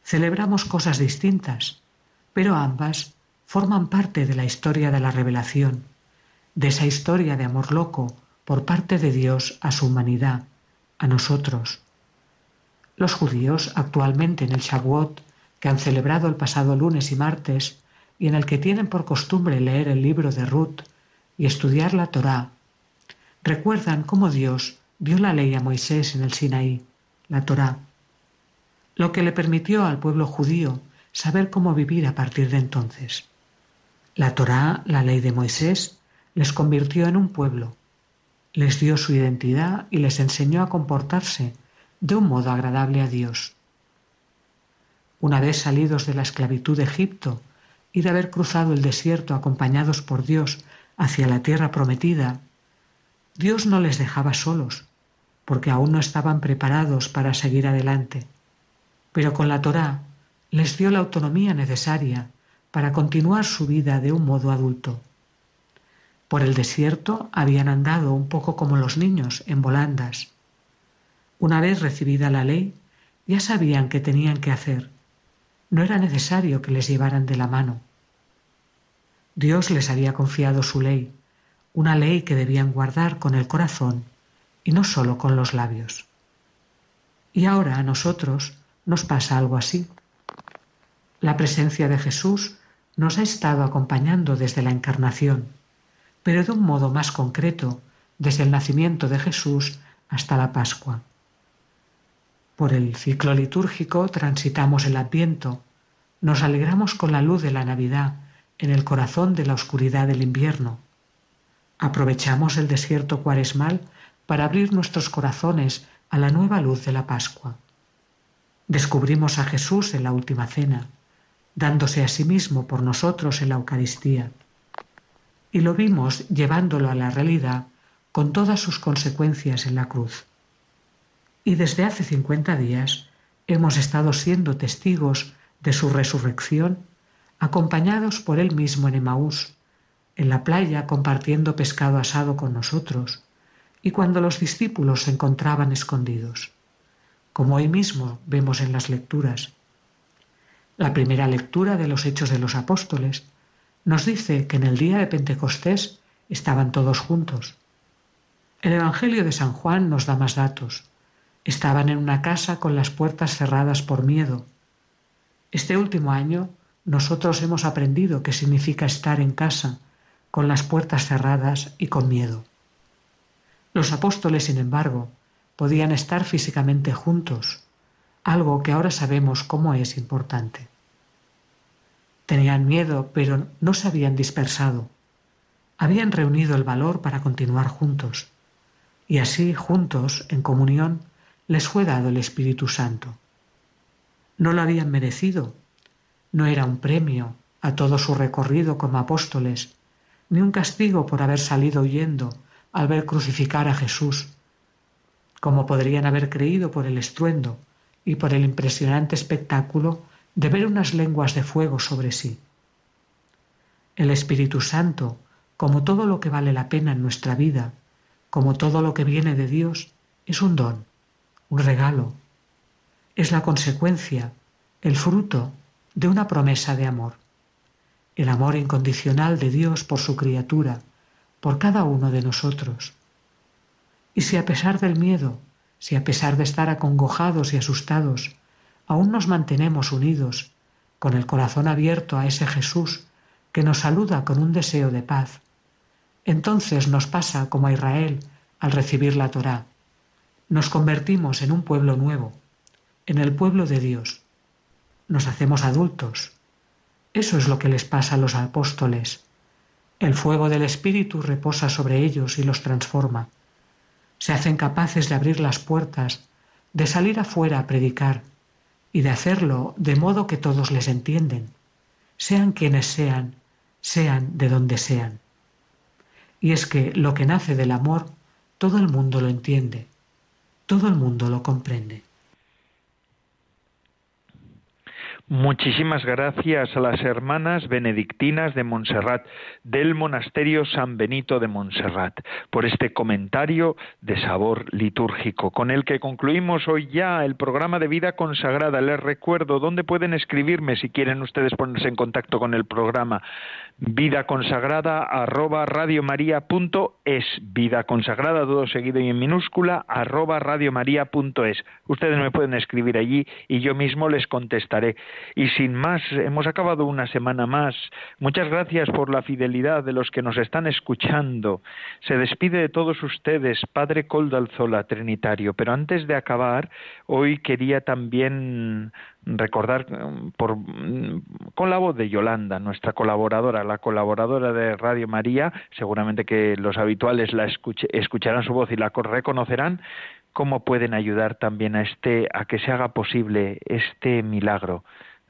Celebramos cosas distintas, pero ambas forman parte de la historia de la revelación, de esa historia de amor loco por parte de Dios a su humanidad, a nosotros. Los judíos actualmente en el Shavuot, que han celebrado el pasado lunes y martes, y en el que tienen por costumbre leer el libro de Ruth y estudiar la Torá, recuerdan cómo Dios dio la ley a Moisés en el Sinaí, la Torá, lo que le permitió al pueblo judío saber cómo vivir a partir de entonces. La Torá, la ley de Moisés, les convirtió en un pueblo, les dio su identidad y les enseñó a comportarse de un modo agradable a Dios. Una vez salidos de la esclavitud de Egipto y de haber cruzado el desierto acompañados por Dios hacia la tierra prometida, Dios no les dejaba solos, porque aún no estaban preparados para seguir adelante. Pero con la Torá les dio la autonomía necesaria para continuar su vida de un modo adulto. Por el desierto habían andado un poco como los niños, en volandas. Una vez recibida la ley, ya sabían qué tenían que hacer no era necesario que les llevaran de la mano. Dios les había confiado su ley, una ley que debían guardar con el corazón y no sólo con los labios. Y ahora a nosotros nos pasa algo así. La presencia de Jesús nos ha estado acompañando desde la encarnación, pero de un modo más concreto desde el nacimiento de Jesús hasta la Pascua. Por el ciclo litúrgico transitamos el Adviento, nos alegramos con la luz de la Navidad en el corazón de la oscuridad del invierno. Aprovechamos el desierto cuaresmal para abrir nuestros corazones a la nueva luz de la Pascua. Descubrimos a Jesús en la última cena, dándose a sí mismo por nosotros en la Eucaristía. Y lo vimos llevándolo a la realidad con todas sus consecuencias en la cruz. Y desde hace cincuenta días hemos estado siendo testigos de su resurrección, acompañados por él mismo en Emaús, en la playa compartiendo pescado asado con nosotros, y cuando los discípulos se encontraban escondidos, como hoy mismo vemos en las lecturas. La primera lectura de los Hechos de los Apóstoles nos dice que en el día de Pentecostés estaban todos juntos. El Evangelio de San Juan nos da más datos. Estaban en una casa con las puertas cerradas por miedo. Este último año nosotros hemos aprendido qué significa estar en casa, con las puertas cerradas y con miedo. Los apóstoles, sin embargo, podían estar físicamente juntos, algo que ahora sabemos cómo es importante. Tenían miedo, pero no se habían dispersado. Habían reunido el valor para continuar juntos, y así, juntos, en comunión, les fue dado el Espíritu Santo. No lo habían merecido, no era un premio a todo su recorrido como apóstoles, ni un castigo por haber salido huyendo al ver crucificar a Jesús, como podrían haber creído por el estruendo y por el impresionante espectáculo de ver unas lenguas de fuego sobre sí. El Espíritu Santo, como todo lo que vale la pena en nuestra vida, como todo lo que viene de Dios, es un don, un regalo. Es la consecuencia, el fruto de una promesa de amor. El amor incondicional de Dios por su criatura, por cada uno de nosotros. Y si a pesar del miedo, si a pesar de estar acongojados y asustados, aún nos mantenemos unidos, con el corazón abierto a ese Jesús que nos saluda con un deseo de paz, entonces nos pasa como a Israel al recibir la Torá. Nos convertimos en un pueblo nuevo, en el pueblo de Dios. Nos hacemos adultos. Eso es lo que les pasa a los apóstoles. El fuego del Espíritu reposa sobre ellos y los transforma. Se hacen capaces de abrir las puertas, de salir afuera a predicar y de hacerlo de modo que todos les entienden, sean quienes sean, sean de donde sean. Y es que lo que nace del amor, todo el mundo lo entiende, todo el mundo lo comprende. Muchísimas gracias a las hermanas benedictinas de Montserrat, del Monasterio San Benito de Montserrat, por este comentario de sabor litúrgico, con el que concluimos hoy ya el programa de vida consagrada. Les recuerdo dónde pueden escribirme si quieren ustedes ponerse en contacto con el programa vida consagrada arroba radiomaria.es vida consagrada todo seguido y en minúscula arroba radiomaria.es ustedes me pueden escribir allí y yo mismo les contestaré. Y sin más hemos acabado una semana más. Muchas gracias por la fidelidad de los que nos están escuchando. Se despide de todos ustedes Padre Coldalzola Trinitario. Pero antes de acabar hoy quería también recordar um, por, mm, con la voz de Yolanda, nuestra colaboradora, la colaboradora de Radio María, seguramente que los habituales la escucharán su voz y la reconocerán, cómo pueden ayudar también a este a que se haga posible este milagro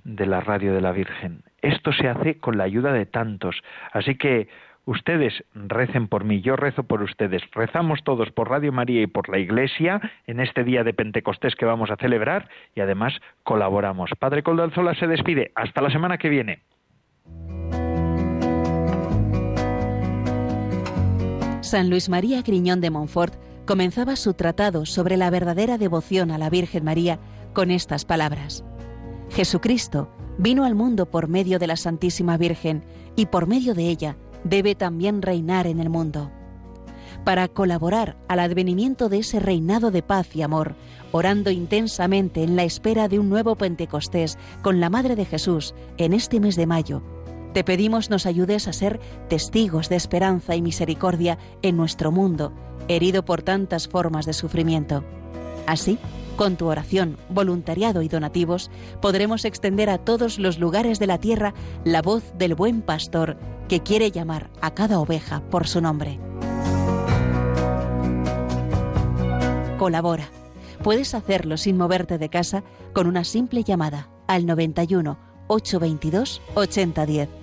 de la radio de la Virgen. Esto se hace con la ayuda de tantos, así que Ustedes recen por mí, yo rezo por ustedes. Rezamos todos por Radio María y por la Iglesia en este día de Pentecostés que vamos a celebrar y además colaboramos. Padre Coldalzola se despide. Hasta la semana que viene. San Luis María Griñón de Montfort comenzaba su tratado sobre la verdadera devoción a la Virgen María con estas palabras. Jesucristo vino al mundo por medio de la Santísima Virgen y por medio de ella debe también reinar en el mundo. Para colaborar al advenimiento de ese reinado de paz y amor, orando intensamente en la espera de un nuevo Pentecostés con la Madre de Jesús en este mes de mayo, te pedimos nos ayudes a ser testigos de esperanza y misericordia en nuestro mundo, herido por tantas formas de sufrimiento. Así, Con tu oración, voluntariado y donativos, podremos extender a todos los lugares de la tierra la voz del buen pastor que quiere llamar a cada oveja por su nombre. Colabora. Puedes hacerlo sin moverte de casa con una simple llamada al 91 822 8010